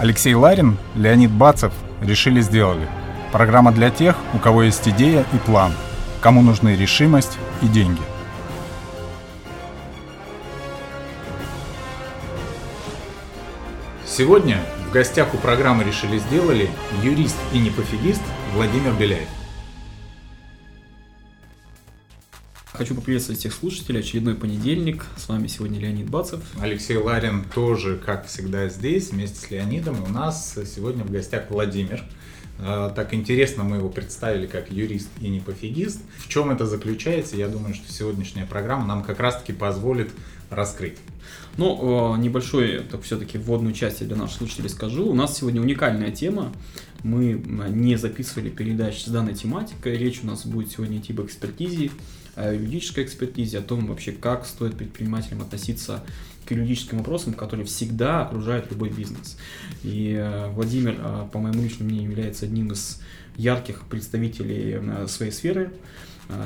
Алексей Ларин, Леонид Бацев решили сделали. Программа для тех, у кого есть идея и план, кому нужны решимость и деньги. Сегодня в гостях у программы «Решили сделали» юрист и непофигист Владимир Беляев. Хочу поприветствовать всех слушателей. Очередной понедельник. С вами сегодня Леонид Бацев. Алексей Ларин тоже, как всегда, здесь, вместе с Леонидом. У нас сегодня в гостях Владимир. А, так интересно мы его представили как юрист и не пофигист. В чем это заключается? Я думаю, что сегодняшняя программа нам как раз-таки позволит раскрыть. Ну, небольшой, так все-таки вводную часть для наших слушателей скажу. У нас сегодня уникальная тема. Мы не записывали передач с данной тематикой. Речь у нас будет сегодня идти об экспертизе о юридической экспертизе, о том вообще, как стоит предпринимателям относиться к юридическим вопросам, которые всегда окружают любой бизнес. И э, Владимир, э, по моему личному мнению, является одним из ярких представителей э, своей сферы.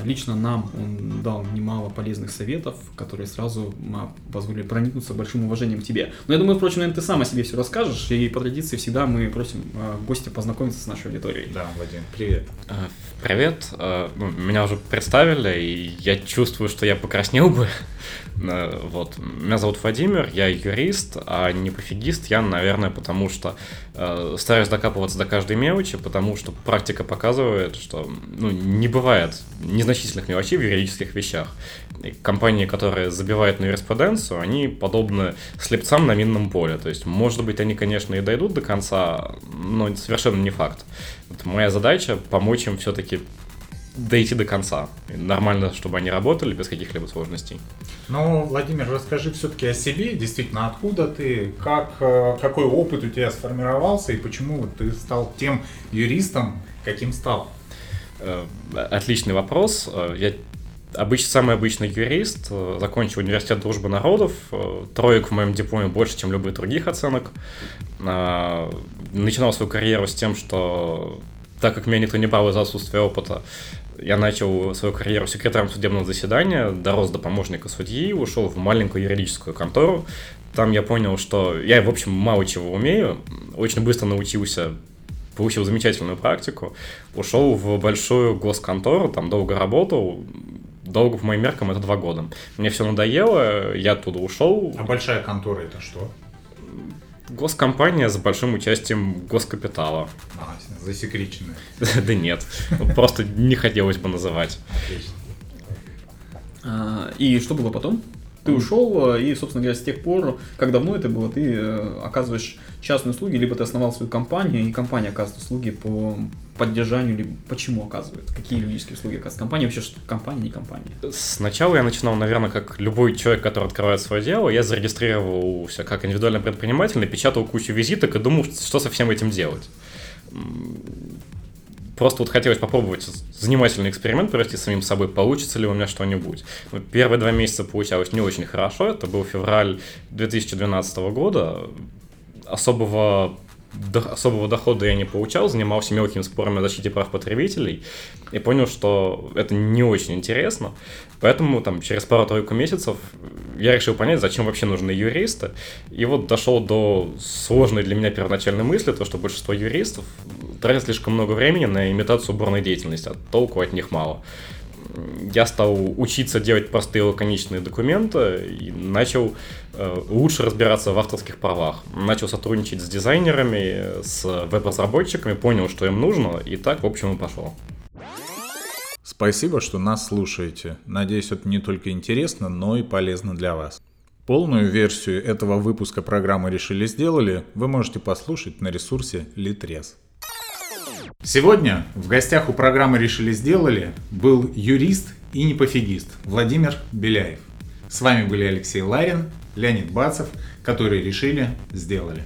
Лично нам он дал немало полезных советов, которые сразу позволили проникнуться большим уважением к тебе. Но я думаю, впрочем, наверное, ты сам о себе все расскажешь, и по традиции всегда мы просим гостя познакомиться с нашей аудиторией. Да, Владимир, привет. Привет. Ну, меня уже представили, и я чувствую, что я покраснел бы. Э, вот. Меня зовут Владимир, я юрист, а не пофигист я, наверное, потому что э, стараюсь докапываться до каждой мелочи, потому что практика показывает, что ну, не бывает незначительных мелочей в юридических вещах. И компании, которые забивают на юриспруденцию, они подобны слепцам на минном поле. То есть, может быть, они, конечно, и дойдут до конца, но совершенно не факт. Вот моя задача помочь им все-таки дойти до конца. Нормально, чтобы они работали без каких-либо сложностей. Ну, Владимир, расскажи все-таки о себе, действительно, откуда ты, как, э, какой опыт у тебя сформировался и почему ты стал тем юристом, каким стал? Э, отличный вопрос. Э, я обычно, самый обычный юрист, закончил университет дружбы народов, троек в моем дипломе больше, чем любых других оценок. Начинал свою карьеру с тем, что так как меня никто не брал из-за отсутствия опыта, я начал свою карьеру секретарем судебного заседания, дорос до помощника судьи, ушел в маленькую юридическую контору. Там я понял, что я, в общем, мало чего умею, очень быстро научился получил замечательную практику, ушел в большую госконтору, там долго работал, долго, по моим меркам, это два года. Мне все надоело, я оттуда ушел. А большая контора это что? Госкомпания с большим участием госкапитала. А, засекреченная. Да нет, просто не хотелось бы называть. Отлично. А, и что было потом? Ты ушел, э, и, собственно говоря, с тех пор, как давно это было, ты э, оказываешь частные услуги, либо ты основал свою компанию, и компания оказывает услуги по поддержанию, либо почему оказывает, какие юридические услуги оказывает компания, вообще что компания, не компания. Сначала я начинал, наверное, как любой человек, который открывает свое дело, я зарегистрировался как индивидуальный предприниматель, напечатал кучу визиток и думал, что со всем этим делать просто вот хотелось попробовать занимательный эксперимент провести самим собой, получится ли у меня что-нибудь. Ну, первые два месяца получалось не очень хорошо, это был февраль 2012 года, особого особого дохода я не получал, занимался мелкими спорами о защите прав потребителей и понял, что это не очень интересно. Поэтому там через пару-тройку месяцев я решил понять, зачем вообще нужны юристы. И вот дошел до сложной для меня первоначальной мысли, то, что большинство юристов тратят слишком много времени на имитацию уборной деятельности, а толку от них мало я стал учиться делать простые лаконичные документы и начал э, лучше разбираться в авторских правах. Начал сотрудничать с дизайнерами, с веб-разработчиками, понял, что им нужно, и так, в общем, и пошел. Спасибо, что нас слушаете. Надеюсь, это не только интересно, но и полезно для вас. Полную версию этого выпуска программы «Решили сделали» вы можете послушать на ресурсе Litres. Сегодня в гостях у программы «Решили сделали» был юрист и непофигист Владимир Беляев. С вами были Алексей Ларин, Леонид Бацев, которые решили, сделали.